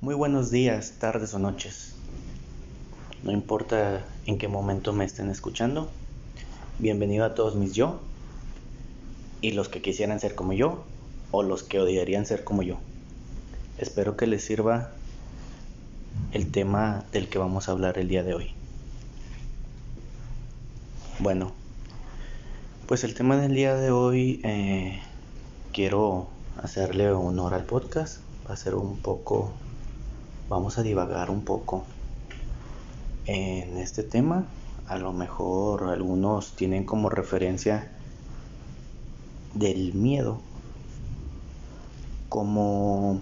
Muy buenos días, tardes o noches. No importa en qué momento me estén escuchando. Bienvenido a todos mis yo y los que quisieran ser como yo o los que odiarían ser como yo. Espero que les sirva el tema del que vamos a hablar el día de hoy. Bueno, pues el tema del día de hoy eh, quiero hacerle honor al podcast, va a ser un poco vamos a divagar un poco en este tema. A lo mejor algunos tienen como referencia del miedo como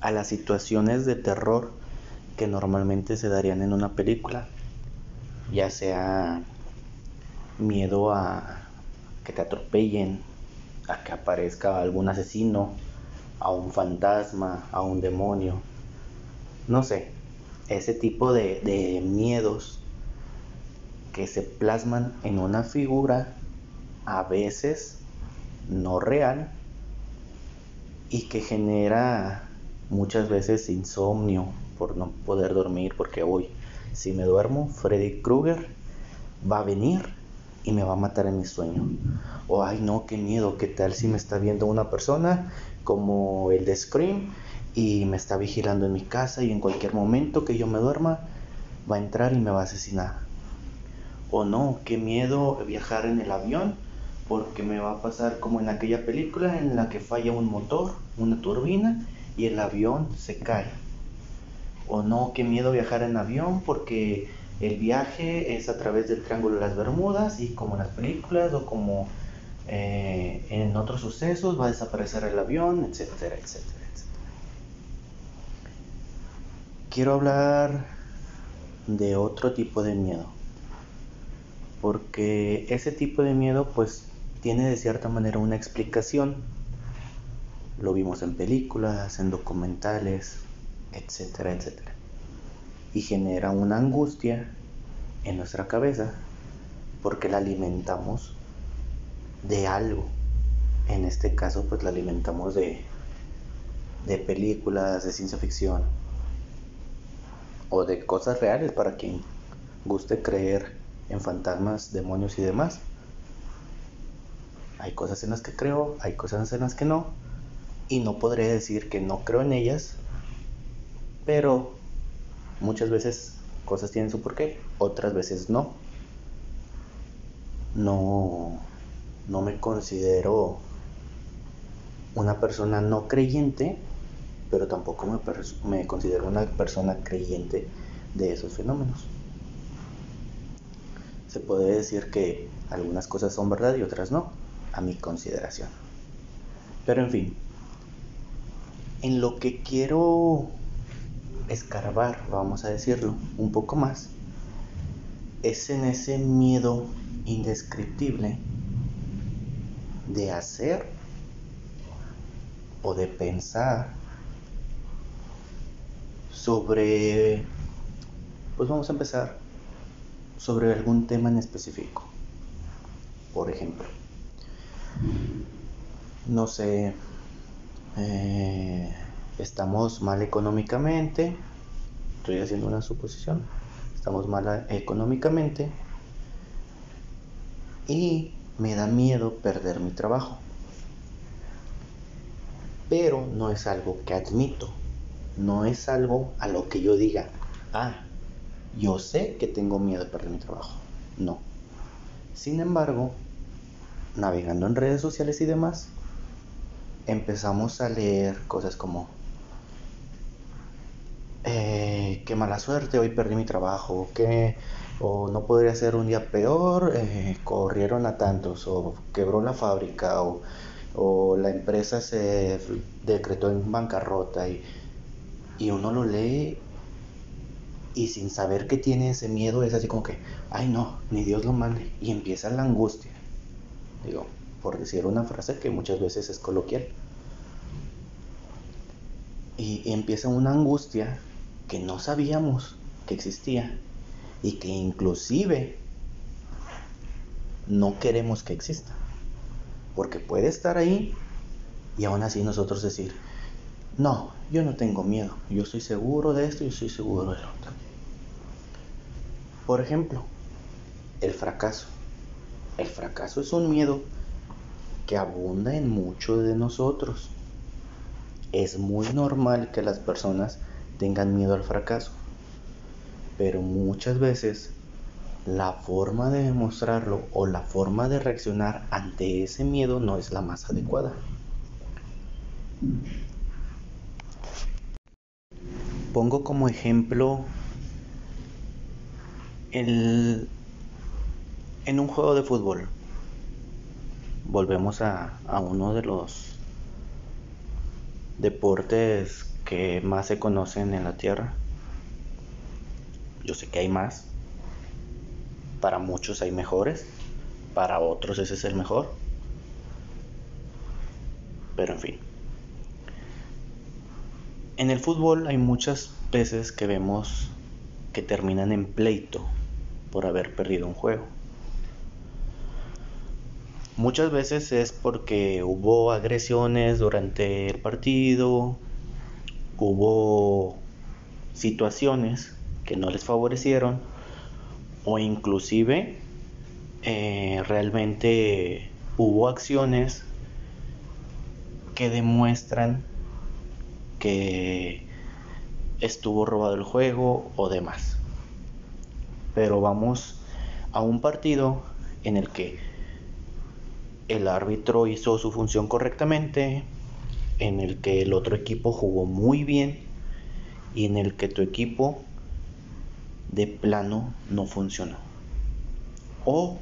a las situaciones de terror que normalmente se darían en una película, ya sea miedo a que te atropellen, a que aparezca algún asesino, a un fantasma, a un demonio no sé, ese tipo de, miedos que se plasman en una figura a veces no real y que genera muchas veces insomnio por no poder dormir porque hoy si me duermo Freddy Krueger va a venir y me va a matar en mi sueño. O ay no qué miedo qué tal si me está viendo una persona como el de Scream y me está vigilando en mi casa y en cualquier momento que yo me duerma va a entrar y me va a asesinar. O no, qué miedo viajar en el avión porque me va a pasar como en aquella película en la que falla un motor, una turbina y el avión se cae. O no, qué miedo viajar en avión porque el viaje es a través del Triángulo de las Bermudas y como en las películas o como eh, en otros sucesos va a desaparecer el avión, etcétera, etcétera. Quiero hablar de otro tipo de miedo. Porque ese tipo de miedo pues tiene de cierta manera una explicación. Lo vimos en películas, en documentales, etcétera, etcétera. Y genera una angustia en nuestra cabeza porque la alimentamos de algo. En este caso pues la alimentamos de, de películas, de ciencia ficción, o de cosas reales para quien guste creer en fantasmas, demonios y demás. Hay cosas en las que creo, hay cosas en las que no, y no podré decir que no creo en ellas, pero muchas veces cosas tienen su porqué, otras veces no. No, no me considero una persona no creyente, pero tampoco me, considero una persona creyente de esos fenómenos. Se puede decir que algunas cosas son verdad y otras no, a mi consideración. Pero en fin, en lo que quiero escarbar, vamos a decirlo, un poco más, es en ese miedo indescriptible de hacer o de pensar sobre, pues vamos a empezar sobre algún tema en específico. Por ejemplo, no sé, eh, estamos mal económicamente, estoy haciendo una suposición, estamos mal económicamente y me da miedo perder mi trabajo. Pero no es algo que admito no es algo a lo que yo diga, ah, yo sé que tengo miedo de perder mi trabajo. No. Sin embargo, navegando en redes sociales y demás, empezamos a leer cosas como, eh, qué mala suerte, hoy perdí mi trabajo, que o no podría ser un día peor, eh, corrieron a tantos, o quebró la fábrica, o, o la empresa se decretó en bancarrota y y uno lo lee y sin saber que tiene ese miedo es así como que, ay no, ni Dios lo mande. Y empieza la angustia. Digo, por decir una frase que muchas veces es coloquial. Y empieza una angustia que no sabíamos que existía y que inclusive no queremos que exista. Porque puede estar ahí y aún así nosotros decir, no, yo no tengo miedo, yo soy seguro de esto y yo soy seguro del otro. Por ejemplo, el fracaso. El fracaso es un miedo que abunda en muchos de nosotros. Es muy normal que las personas tengan miedo al fracaso, pero muchas veces la forma de demostrarlo o la forma de reaccionar ante ese miedo no es la más adecuada. Pongo como ejemplo el, en un juego de fútbol. Volvemos a, a uno de los deportes que más se conocen en la Tierra. Yo sé que hay más. Para muchos hay mejores. Para otros ese es el mejor. Pero en fin. En el fútbol hay muchas veces que vemos que terminan en pleito por haber perdido un juego. Muchas veces es porque hubo agresiones durante el partido, hubo situaciones que no les favorecieron o inclusive eh, realmente hubo acciones que demuestran que estuvo robado el juego o demás. Pero vamos a un partido en el que el árbitro hizo su función correctamente, en el que el otro equipo jugó muy bien y en el que tu equipo de plano no funcionó. O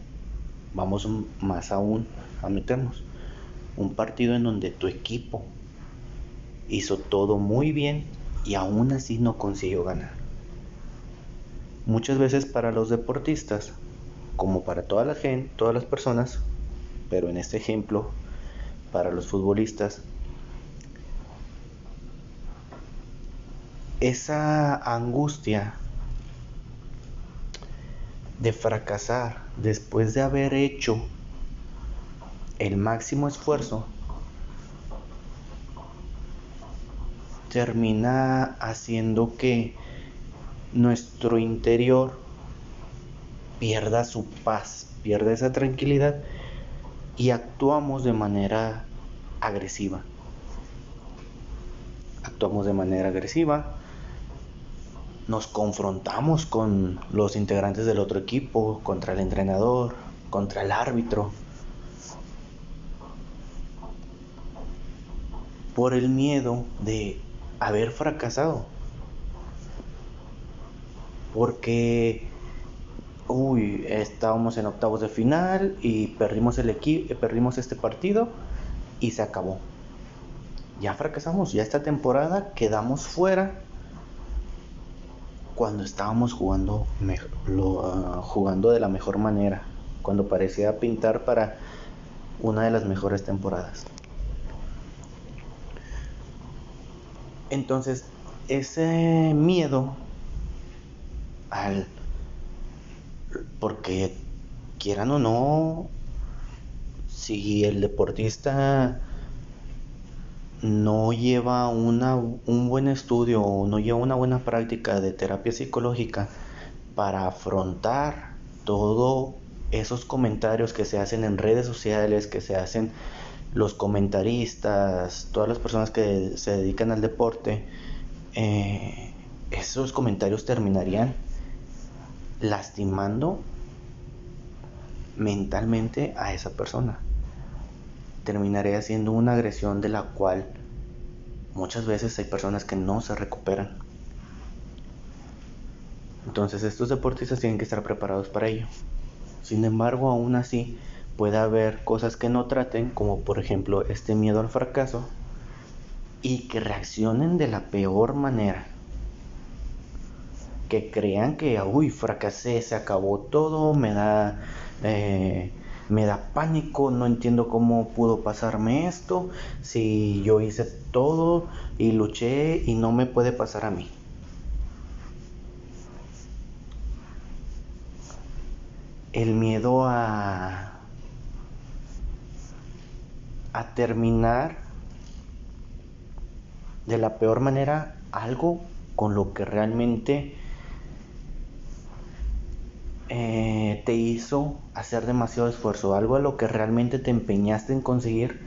vamos más aún a meternos, un partido en donde tu equipo hizo todo muy bien y aún así no consiguió ganar. Muchas veces para los deportistas, como para toda la gente, todas las personas, pero en este ejemplo, para los futbolistas, esa angustia de fracasar después de haber hecho el máximo esfuerzo termina haciendo que nuestro interior pierda su paz, pierda esa tranquilidad y actuamos de manera agresiva. Actuamos de manera agresiva, nos confrontamos con los integrantes del otro equipo, contra el entrenador, contra el árbitro, por el miedo de haber fracasado. Porque, uy, estábamos en octavos de final y perdimos, el equipo, perdimos este partido y se acabó. Ya fracasamos, ya esta temporada quedamos fuera cuando estábamos jugando, ah, jugando de la mejor manera, cuando parecía pintar para una de las mejores temporadas. Entonces, ese miedo al... Porque quieran o no, si el deportista no lleva una, un buen estudio o no lleva una buena práctica de terapia psicológica para afrontar todos esos comentarios que se hacen en redes sociales, que se hacen los comentaristas, todas las personas que se dedican al deporte, eh, esos comentarios terminarían lastimando mentalmente a esa persona. Terminaría siendo una agresión de la cual muchas veces hay personas que no se recuperan. Entonces estos deportistas tienen que estar preparados para ello. Sin embargo, aún así, puede haber cosas que no traten, como por ejemplo este miedo al fracaso, y que reaccionen de la peor manera. Que crean que, uy, fracasé, se acabó todo, me da, eh, me da pánico, no entiendo cómo pudo pasarme esto, si yo hice todo y luché y no me puede pasar a mí. El miedo a a terminar de la peor manera algo con lo que realmente eh, te hizo hacer demasiado esfuerzo, algo a lo que realmente te empeñaste en conseguir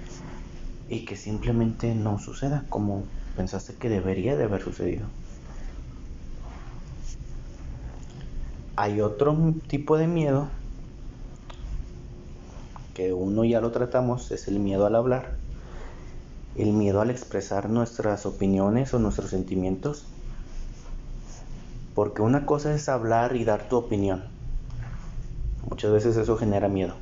y que simplemente no suceda como pensaste que debería de haber sucedido. Hay otro tipo de miedo que uno ya lo tratamos, es el miedo al hablar, el miedo al expresar nuestras opiniones o nuestros sentimientos. Porque una cosa es hablar y dar tu opinión. Muchas veces eso genera miedo.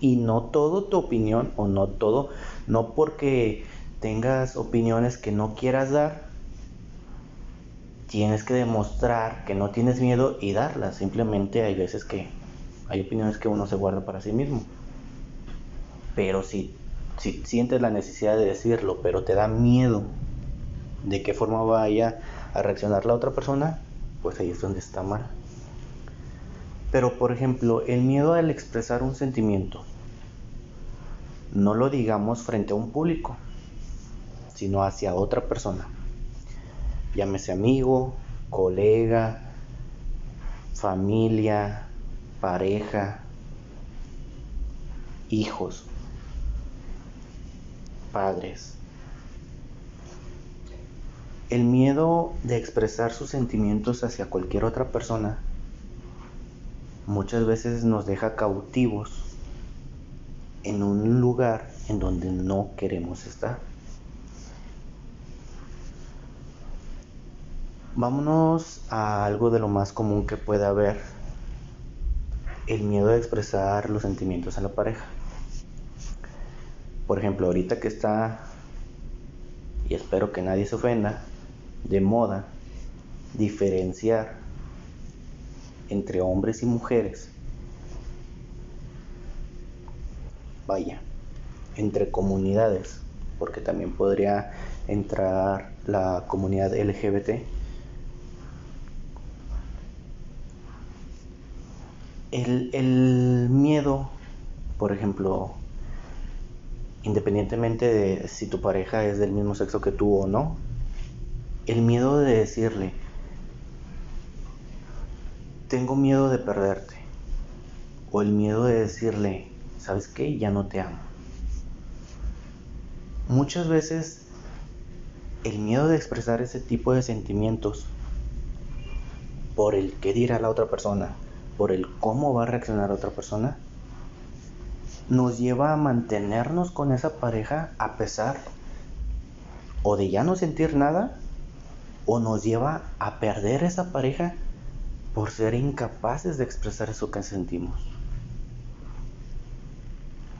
Y no todo tu opinión o no todo, no porque tengas opiniones que no quieras dar, tienes que demostrar que no tienes miedo y darlas. Simplemente hay veces que hay opiniones que uno se guarda para sí mismo. Pero si, si sientes la necesidad de decirlo, pero te da miedo de qué forma vaya a reaccionar la otra persona, pues ahí es donde está mal. Pero por ejemplo, el miedo al expresar un sentimiento, no lo digamos frente a un público, sino hacia otra persona. Llámese amigo, colega, familia, pareja, hijos padres. El miedo de expresar sus sentimientos hacia cualquier otra persona muchas veces nos deja cautivos en un lugar en donde no queremos estar. Vámonos a algo de lo más común que puede haber, el miedo de expresar los sentimientos a la pareja. Por ejemplo, ahorita que está, y espero que nadie se ofenda, de moda diferenciar entre hombres y mujeres. Vaya, entre comunidades, porque también podría entrar la comunidad LGBT. El, el miedo, por ejemplo, independientemente de si tu pareja es del mismo sexo que tú o no, el miedo de decirle, tengo miedo de perderte, o el miedo de decirle, ¿sabes qué? Ya no te amo. Muchas veces el miedo de expresar ese tipo de sentimientos por el qué dirá la otra persona, por el cómo va a reaccionar otra persona, nos lleva a mantenernos con esa pareja a pesar o de ya no sentir nada o nos lleva a perder esa pareja por ser incapaces de expresar eso que sentimos.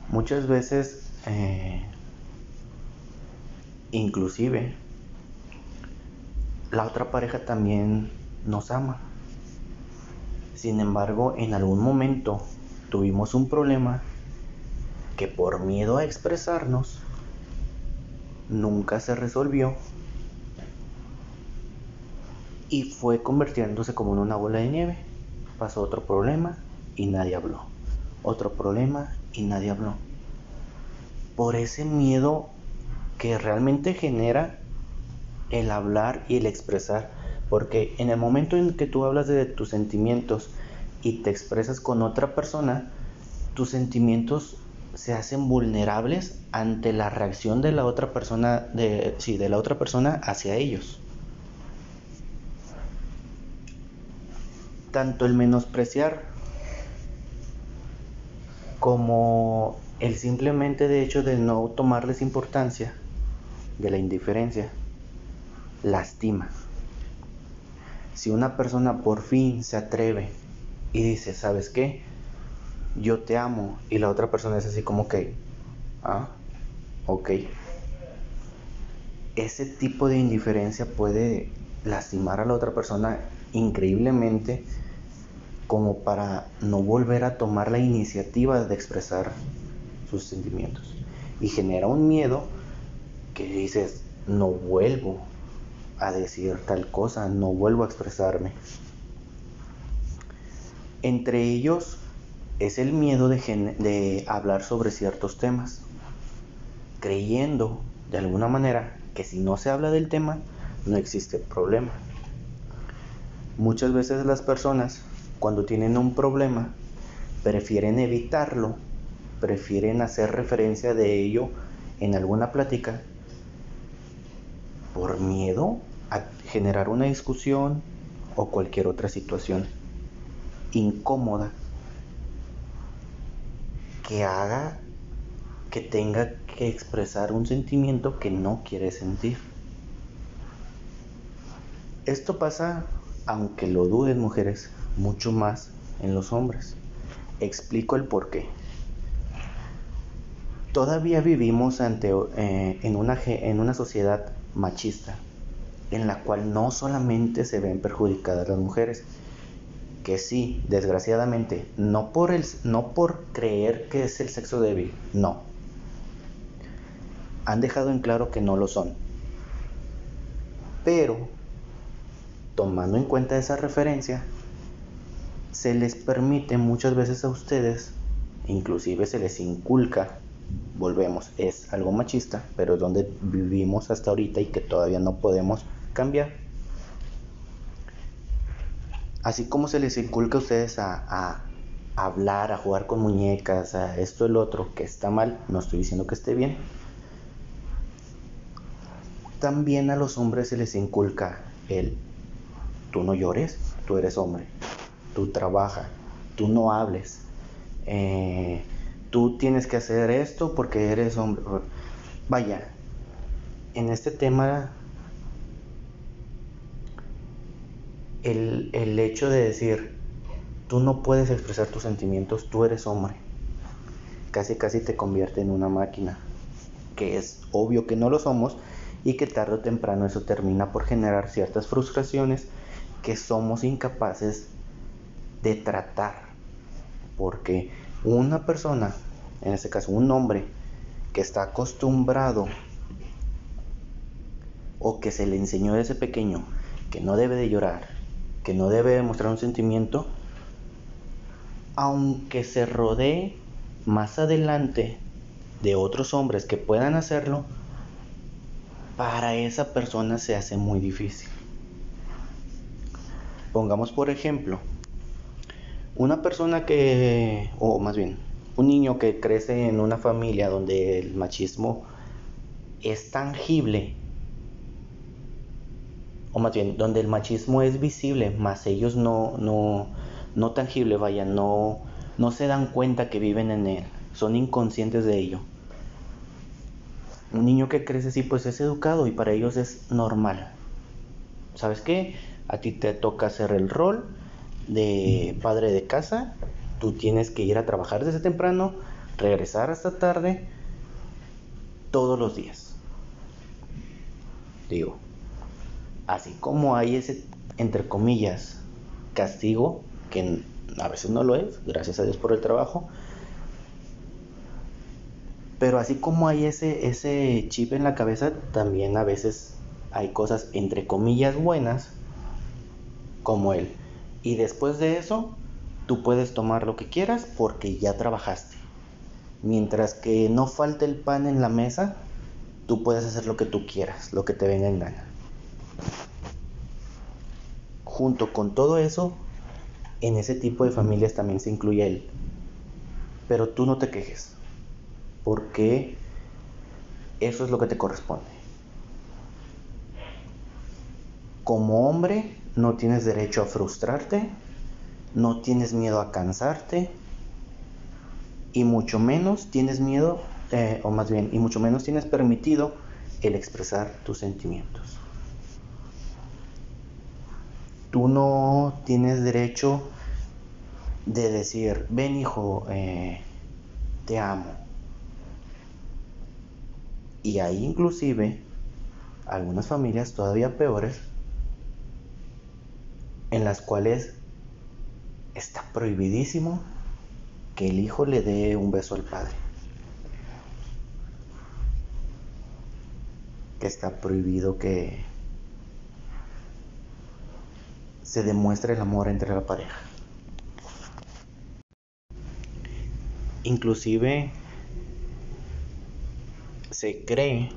Muchas veces, eh, inclusive, la otra pareja también nos ama. Sin embargo, en algún momento tuvimos un problema que por miedo a expresarnos nunca se resolvió y fue convirtiéndose como en una bola de nieve. Pasó otro problema y nadie habló. Otro problema y nadie habló. Por ese miedo que realmente genera el hablar y el expresar. Porque en el momento en que tú hablas de tus sentimientos y te expresas con otra persona, tus sentimientos se hacen vulnerables ante la reacción de la otra persona de sí, de la otra persona hacia ellos. Tanto el menospreciar como el simplemente de hecho de no tomarles importancia, de la indiferencia, lastima. Si una persona por fin se atreve y dice, ¿sabes qué? Yo te amo y la otra persona es así como que, ah, ok. Ese tipo de indiferencia puede lastimar a la otra persona increíblemente como para no volver a tomar la iniciativa de expresar sus sentimientos. Y genera un miedo que dices, no vuelvo a decir tal cosa, no vuelvo a expresarme. Entre ellos es el miedo de, hablar sobre ciertos temas, creyendo de alguna manera que si no se habla del tema, no existe problema. Muchas veces las personas, cuando tienen un problema, prefieren evitarlo, prefieren hacer referencia de ello en alguna plática por miedo a generar una discusión o cualquier otra situación incómoda que haga que tenga que expresar un sentimiento que no quiere sentir. Esto pasa, aunque lo duden mujeres, mucho más en los hombres. Explico el por qué. Todavía vivimos ante, eh, en, una, en una sociedad machista, en la cual no solamente se ven perjudicadas las mujeres, que sí, desgraciadamente, no por, el, no por creer que es el sexo débil, no. Han dejado en claro que no lo son. Pero, tomando en cuenta esa referencia, se les permite muchas veces a ustedes, inclusive se les inculca, volvemos, es algo machista, pero es donde vivimos hasta ahorita y que todavía no podemos cambiar así como se les inculca a ustedes a, hablar, a jugar con muñecas, a esto, el otro, que está mal, no estoy diciendo que esté bien, también a los hombres se les inculca el, tú no llores, tú eres hombre, tú trabaja, tú no hables, eh, tú tienes que hacer esto porque eres hombre. Vaya, en este tema el, el hecho de decir, tú no puedes expresar tus sentimientos, tú eres hombre, casi casi te convierte en una máquina, que es obvio que no lo somos y que tarde o temprano eso termina por generar ciertas frustraciones que somos incapaces de tratar, porque una persona, en este caso un hombre, que está acostumbrado o que se le enseñó desde pequeño que no debe de llorar, que no debe demostrar un sentimiento, aunque se rodee más adelante de otros hombres que puedan hacerlo, para esa persona se hace muy difícil. Pongamos por ejemplo, una persona que, o más bien, un niño que crece en una familia donde el machismo es tangible o más bien, donde el machismo es visible, más ellos no, no, no tangible, vaya, no, no se dan cuenta que viven en él, son inconscientes de ello. Un niño que crece así, pues es educado y para ellos es normal. ¿Sabes qué? A ti te toca hacer el rol de padre de casa, tú tienes que ir a trabajar desde temprano, regresar hasta tarde, todos los días. Digo, así como hay ese, entre comillas, castigo, que a veces no lo es, gracias a Dios por el trabajo, pero así como hay ese, ese chip en la cabeza, también a veces hay cosas, entre comillas, buenas, como él. Y después de eso, tú puedes tomar lo que quieras porque ya trabajaste. Mientras que no falte el pan en la mesa, tú puedes hacer lo que tú quieras, lo que te venga en gana. Junto con todo eso, en ese tipo de familias también se incluye él. Pero tú no te quejes, porque eso es lo que te corresponde. Como hombre, no tienes derecho a frustrarte, no tienes miedo a cansarte, y mucho menos tienes miedo, eh, o más bien, y mucho menos tienes permitido el expresar tus sentimientos tú no tienes derecho de decir, ven hijo, eh, te amo. Y hay inclusive algunas familias todavía peores en las cuales está prohibidísimo que el hijo le dé un beso al padre. Que está prohibido que se demuestra el amor entre la pareja. Inclusive se cree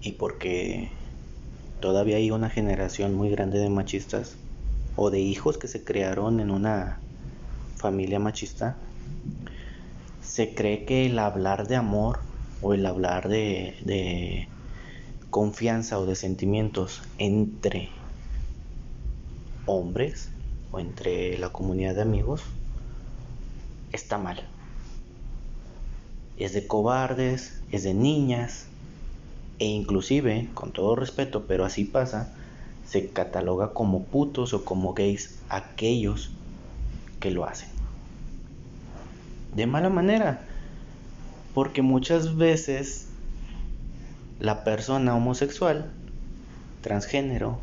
y porque todavía hay una generación muy grande de machistas o de hijos que se crearon en una familia machista, se cree que el hablar de amor o el hablar de, de confianza o de sentimientos entre hombres o entre la comunidad de amigos está mal. Es de cobardes, es de niñas e inclusive, con todo respeto, pero así pasa, se cataloga como putos o como gays aquellos que lo hacen. De mala manera, porque muchas veces la persona homosexual, transgénero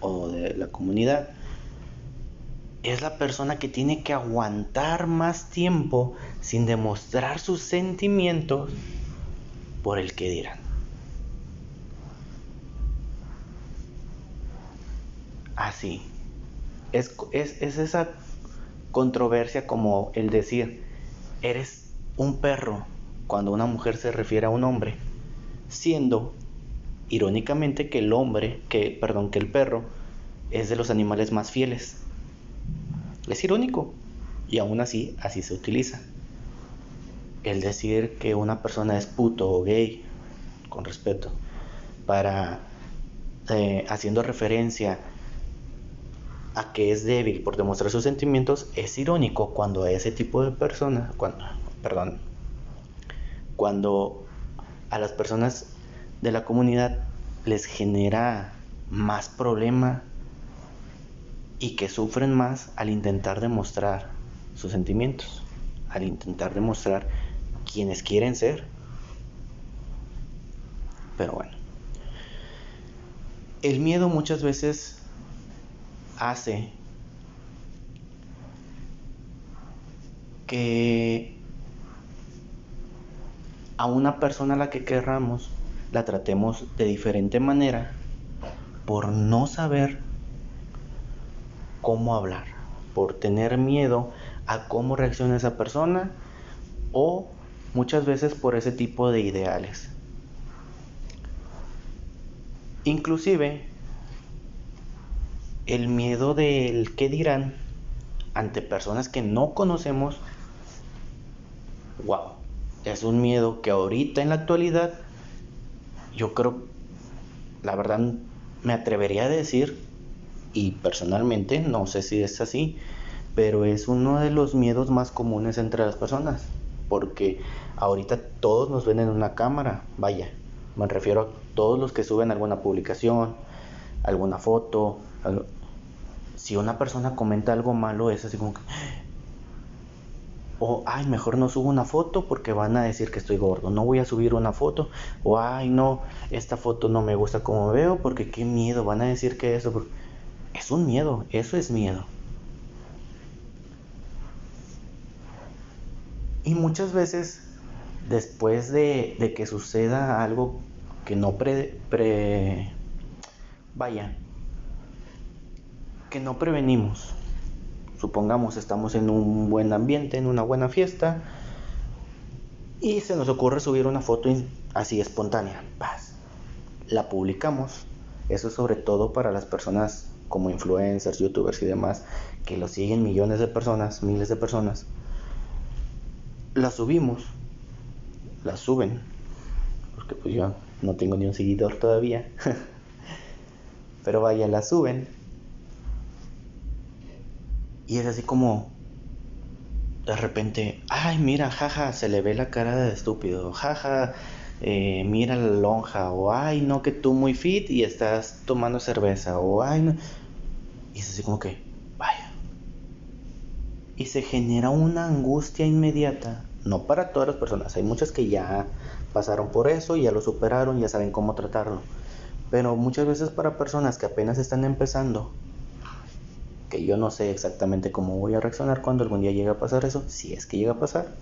o de la comunidad es la persona que tiene que aguantar más tiempo sin demostrar sus sentimientos por el que dirán. Así. Es, es, es esa controversia como el decir, eres un perro cuando una mujer se refiere a un hombre, siendo irónicamente que el hombre, que perdón, que el perro es de los animales más fieles. Es irónico y aún así así se utiliza. El decir que una persona es puto o gay, con respeto, para eh, haciendo referencia a que es débil por demostrar sus sentimientos, es irónico cuando a ese tipo de personas, cuando, perdón, cuando a las personas de la comunidad les genera más problema y que sufren más al intentar demostrar sus sentimientos, al intentar demostrar quienes quieren ser. Pero bueno, el miedo muchas veces hace que a una persona a la que querramos la tratemos de diferente manera por no saber cómo hablar, por tener miedo a cómo reacciona esa persona o muchas veces por ese tipo de ideales. Inclusive el miedo del qué dirán ante personas que no conocemos, wow, es un miedo que ahorita en la actualidad yo creo, la verdad me atrevería a decir y personalmente no sé si es así, pero es uno de los miedos más comunes entre las personas, porque ahorita todos nos ven en una cámara, vaya, me refiero a todos los que suben alguna publicación, alguna foto, si una persona comenta algo malo es así como que o ay, mejor no subo una foto porque van a decir que estoy gordo, no voy a subir una foto, o ay, no, esta foto no me gusta como veo porque qué miedo, van a decir que eso, es un miedo, eso es miedo. Y muchas veces, después de, que suceda algo que no pre, pre, vaya, que no prevenimos, supongamos estamos en un buen ambiente, en una buena fiesta, y se nos ocurre subir una foto así espontánea, paz, la publicamos, eso es sobre todo para las personas como influencers, youtubers y demás, que lo siguen millones de personas, miles de personas, la subimos, la suben, porque pues yo no tengo ni un seguidor todavía, pero vaya, la suben, y es así como, de repente, ay, mira, jaja, se le ve la cara de estúpido, jaja, eh, mira la lonja, o ay, no, que tú muy fit y estás tomando cerveza, o ay, no. Y es así como que, vaya. Y se genera una angustia inmediata, no para todas las personas, hay muchas que ya pasaron por eso, ya lo superaron, ya saben cómo tratarlo. Pero muchas veces para personas que apenas están empezando, que yo no sé exactamente cómo voy a reaccionar cuando algún día llegue a pasar eso, si es que llega a pasar,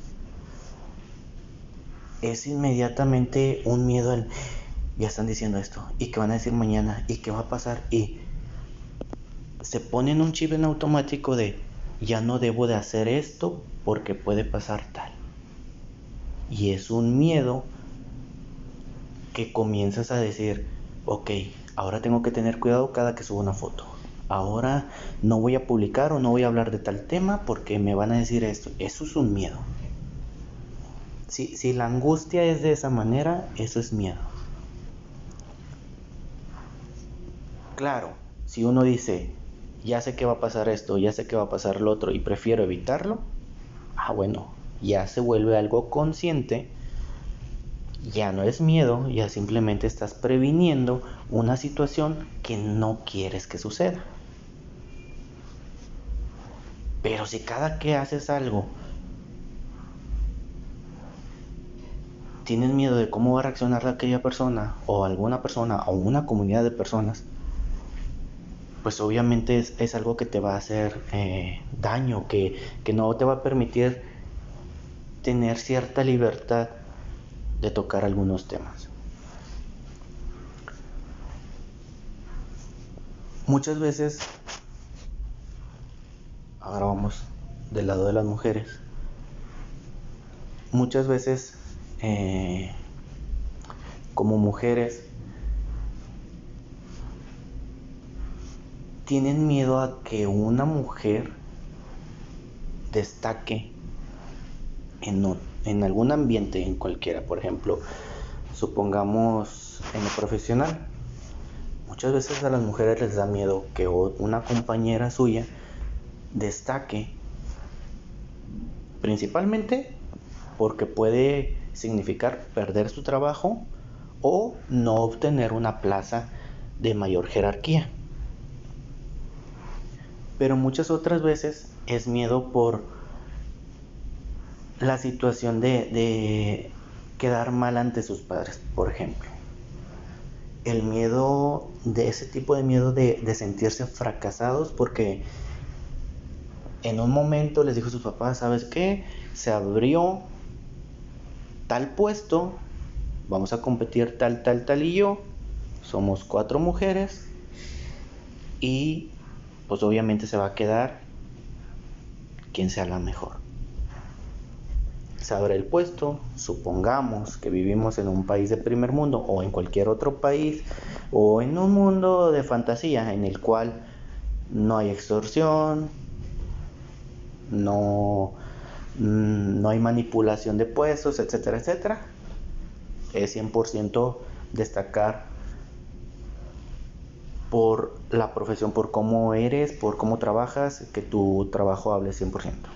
es inmediatamente un miedo al, ya están diciendo esto, y qué van a decir mañana, y qué va a pasar, y se ponen un chip en automático de ya no debo de hacer esto porque puede pasar tal. Y es un miedo que comienzas a decir, ok, ahora tengo que tener cuidado cada que subo una foto. Ahora no voy a publicar o no voy a hablar de tal tema porque me van a decir esto. Eso es un miedo. Si, si la angustia es de esa manera, eso es miedo. Claro, si uno dice, ya sé que va a pasar esto, ya sé que va a pasar lo otro y prefiero evitarlo, ah bueno, ya se vuelve algo consciente, ya no es miedo, ya simplemente estás previniendo una situación que no quieres que suceda. Pero si cada que haces algo tienes miedo de cómo va a reaccionar aquella persona o alguna persona o una comunidad de personas, pues obviamente es, algo que te va a hacer eh, daño, que, que no te va a permitir tener cierta libertad de tocar algunos temas. Muchas veces, ahora vamos del lado de las mujeres, muchas veces eh, como mujeres tienen miedo a que una mujer destaque en, en algún ambiente, en cualquiera, por ejemplo, supongamos en lo profesional. Muchas veces a las mujeres les da miedo que una compañera suya destaque, principalmente porque puede significar perder su trabajo o no obtener una plaza de mayor jerarquía pero muchas otras veces es miedo por la situación de, quedar mal ante sus padres, por ejemplo. El miedo, de ese tipo de miedo de, de sentirse fracasados porque en un momento les dijo a sus papás, ¿sabes qué? Se abrió tal puesto, vamos a competir tal, tal, tal y yo, somos cuatro mujeres y pues obviamente se va a quedar quien sea la mejor. Se abre el puesto, supongamos que vivimos en un país de primer mundo o en cualquier otro país o en un mundo de fantasía en el cual no hay extorsión, no, mm, no hay manipulación de puestos, etcétera, etcétera. Es 100% destacar por la profesión, por cómo eres, por cómo trabajas, que tu trabajo hable 100%.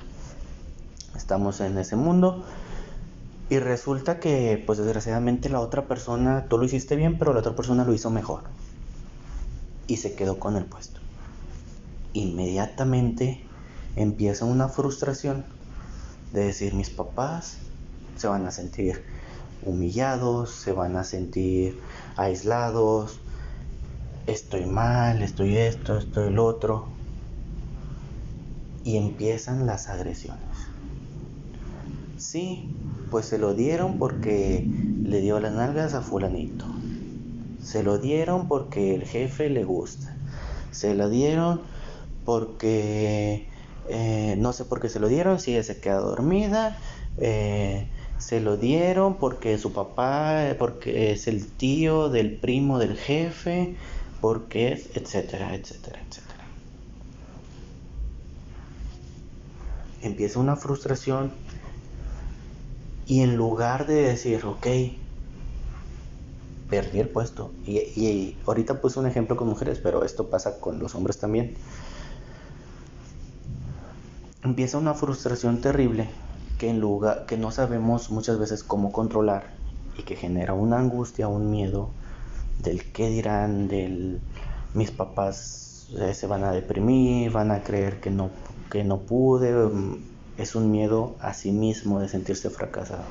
Estamos en ese mundo y resulta que, pues desgraciadamente la otra persona, tú lo hiciste bien, pero la otra persona lo hizo mejor y se quedó con el puesto. Inmediatamente empieza una frustración de decir mis papás se van a sentir humillados, se van a sentir aislados, estoy mal, estoy esto, estoy el otro. Y empiezan las agresiones. Sí, pues se lo dieron porque le dio las nalgas a fulanito. Se lo dieron porque el jefe le gusta. Se lo dieron porque eh, no sé por qué se lo dieron, si ella se queda dormida. Eh, se lo dieron porque su papá, porque es el tío del primo del jefe porque es, etcétera, etcétera, etcétera. Empieza una frustración y en lugar de decir, ok, perdí el puesto, y, ahorita puse un ejemplo con mujeres, pero esto pasa con los hombres también, empieza una frustración terrible que en lugar que no sabemos muchas veces cómo controlar y que genera una angustia, un miedo del qué dirán, del mis papás eh, se van a deprimir, van a creer que no, que no pude, mm, es un miedo a sí mismo de sentirse fracasado.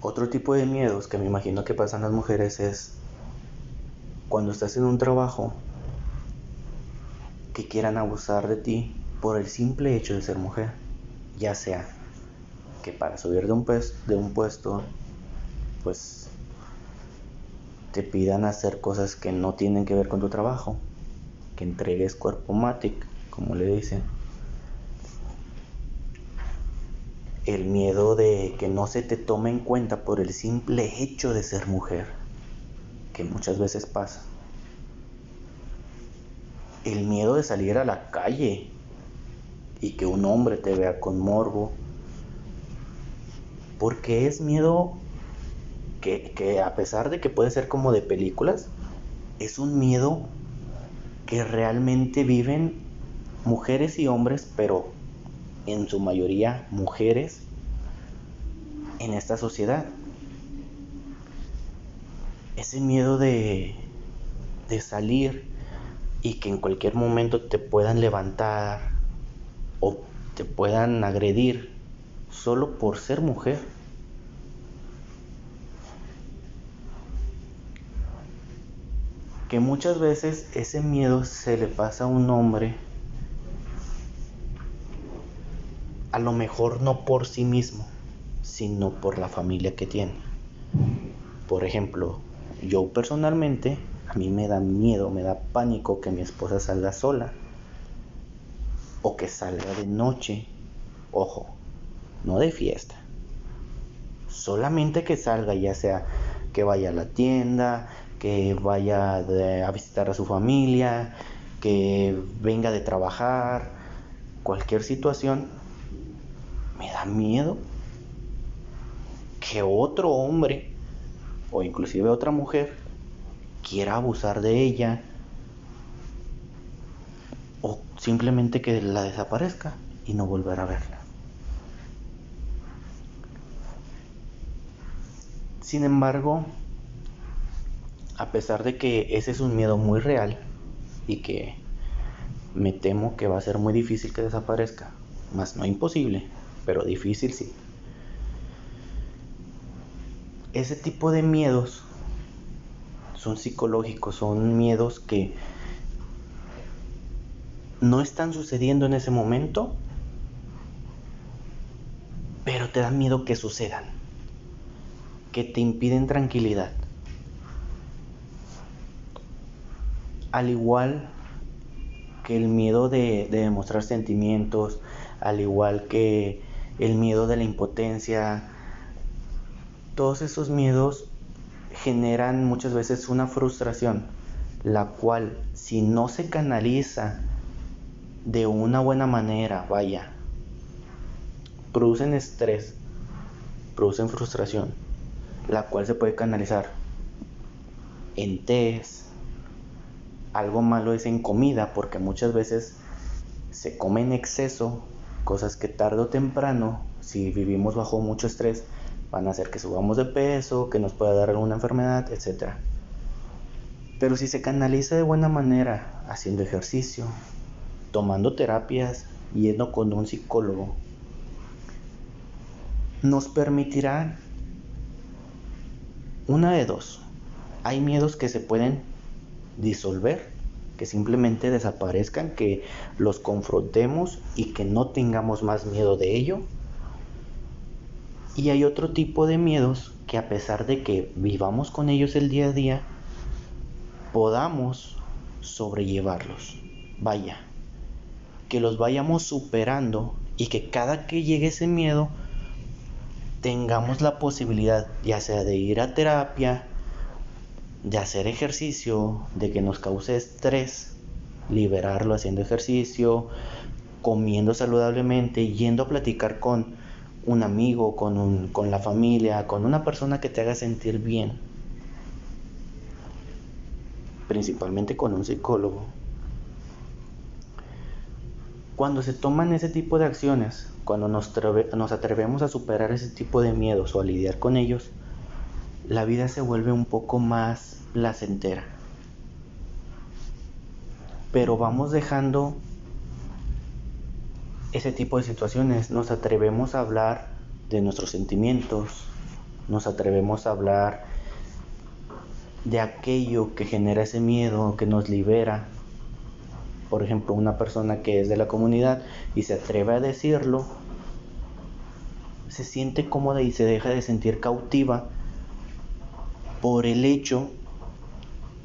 Otro tipo de miedos que me imagino que pasan las mujeres es cuando estás en un trabajo que quieran abusar de ti por el simple hecho de ser mujer, ya sea que para subir de un, de un puesto pues te pidan hacer cosas que no tienen que ver con tu trabajo, que entregues cuerpo matic, como le dicen. el miedo de que no se te tome en cuenta por el simple hecho de ser mujer, que muchas veces pasa. El miedo de salir a la calle y que un hombre te vea con morbo. Porque es miedo que, que a pesar de que puede ser como de películas, es un miedo que realmente viven mujeres y hombres, pero en su mayoría mujeres en esta sociedad. Ese miedo de, de salir y que en cualquier momento te puedan levantar o te puedan agredir solo por ser mujer. Que muchas veces ese miedo se le pasa a un hombre a lo mejor no por sí mismo, sino por la familia que tiene. Por ejemplo, yo personalmente, a mí me da miedo, me da pánico que mi esposa salga sola o que salga de noche. Ojo, no de fiesta. Solamente que salga, ya sea que vaya a la tienda, que vaya a visitar a su familia, que venga de trabajar, cualquier situación, me da miedo que otro hombre o inclusive otra mujer quiera abusar de ella o simplemente que la desaparezca y no volver a verla. Sin embargo, a pesar de que ese es un miedo muy real y que me temo que va a ser muy difícil que desaparezca, más no imposible, pero difícil sí. Ese tipo de miedos son psicológicos, son miedos que no están sucediendo en ese momento, pero te dan miedo que sucedan, que te impiden tranquilidad. Al igual que el miedo de, demostrar sentimientos, al igual que el miedo de la impotencia, todos esos miedos generan muchas veces una frustración, la cual si no se canaliza de una buena manera, vaya, producen estrés, producen frustración, la cual se puede canalizar en test, algo malo es en comida, porque muchas veces se come en exceso cosas que tarde o temprano, si vivimos bajo mucho estrés, van a hacer que subamos de peso, que nos pueda dar alguna enfermedad, etc. Pero si se canaliza de buena manera, haciendo ejercicio, tomando terapias, yendo con un psicólogo, nos permitirá una de dos. Hay miedos que se pueden disolver que simplemente desaparezcan, que los confrontemos y que no tengamos más miedo de ello. Y hay otro tipo de miedos que a pesar de que vivamos con ellos el día a día, podamos sobrellevarlos. Vaya, que los vayamos superando y que cada que llegue ese miedo tengamos la posibilidad ya sea de ir a terapia, de hacer ejercicio, de que nos cause estrés, liberarlo haciendo ejercicio, comiendo saludablemente, yendo a platicar con un amigo, con, con la familia, con una persona que te haga sentir bien, principalmente con un psicólogo. Cuando se toman ese tipo de acciones, cuando nos, nos atrevemos a superar ese tipo de miedos o a lidiar con ellos, la vida se vuelve un poco más placentera. Pero vamos dejando ese tipo de situaciones, nos atrevemos a hablar de nuestros sentimientos, nos atrevemos a hablar de aquello que genera ese miedo, que nos libera. Por ejemplo, una persona que es de la comunidad y se atreve a decirlo, se siente cómoda y se deja de sentir cautiva por el hecho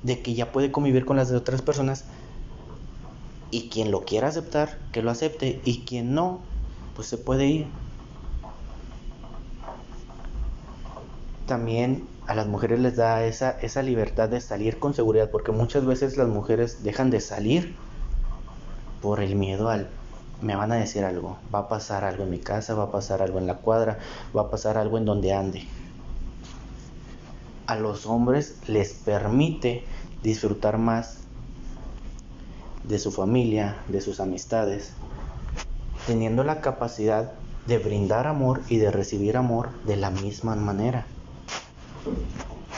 de que ya puede convivir con las de otras personas y quien lo quiera aceptar, que lo acepte y quien no, pues se puede ir. también a las mujeres les da esa, esa libertad de salir con seguridad, porque muchas veces las mujeres dejan de salir por el miedo al me van a decir algo, va a pasar algo en mi casa, va a pasar algo en la cuadra, va a pasar algo en donde ande. A los hombres les permite disfrutar más de su familia, de sus amistades, teniendo la capacidad de brindar amor y de recibir amor de la misma manera.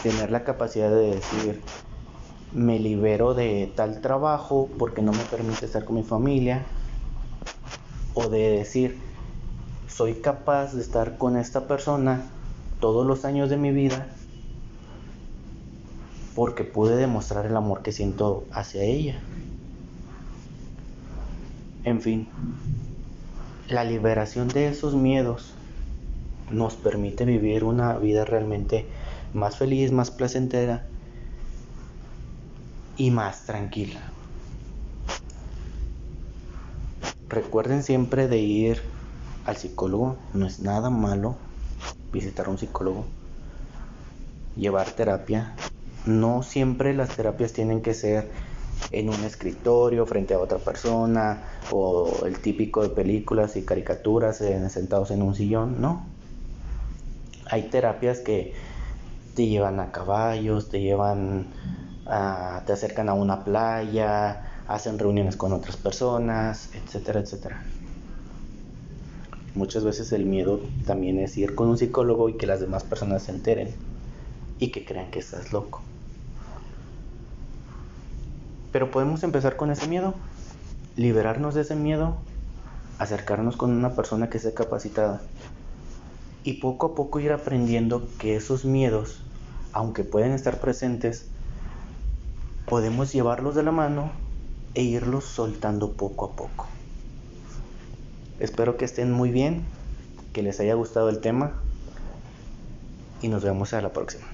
Tener la capacidad de decir, me libero de tal trabajo porque no me permite estar con mi familia, o de decir, soy capaz de estar con esta persona todos los años de mi vida porque pude demostrar el amor que siento hacia ella. En fin, la liberación de esos miedos nos permite vivir una vida realmente más feliz, más placentera y más tranquila. Recuerden siempre de ir al psicólogo, no es nada malo visitar a un psicólogo, llevar terapia. No siempre las terapias tienen que ser en un escritorio frente a otra persona o el típico de películas y caricaturas sentados en un sillón, no. Hay terapias que te llevan a caballos, te llevan a, te acercan a una playa, hacen reuniones con otras personas, etcétera, etcétera. Muchas veces el miedo también es ir con un psicólogo y que las demás personas se enteren y que crean que estás loco. Pero podemos empezar con ese miedo, liberarnos de ese miedo, acercarnos con una persona que sea capacitada y poco a poco ir aprendiendo que esos miedos, aunque pueden estar presentes, podemos llevarlos de la mano e irlos soltando poco a poco. Espero que estén muy bien, que les haya gustado el tema y nos vemos a la próxima.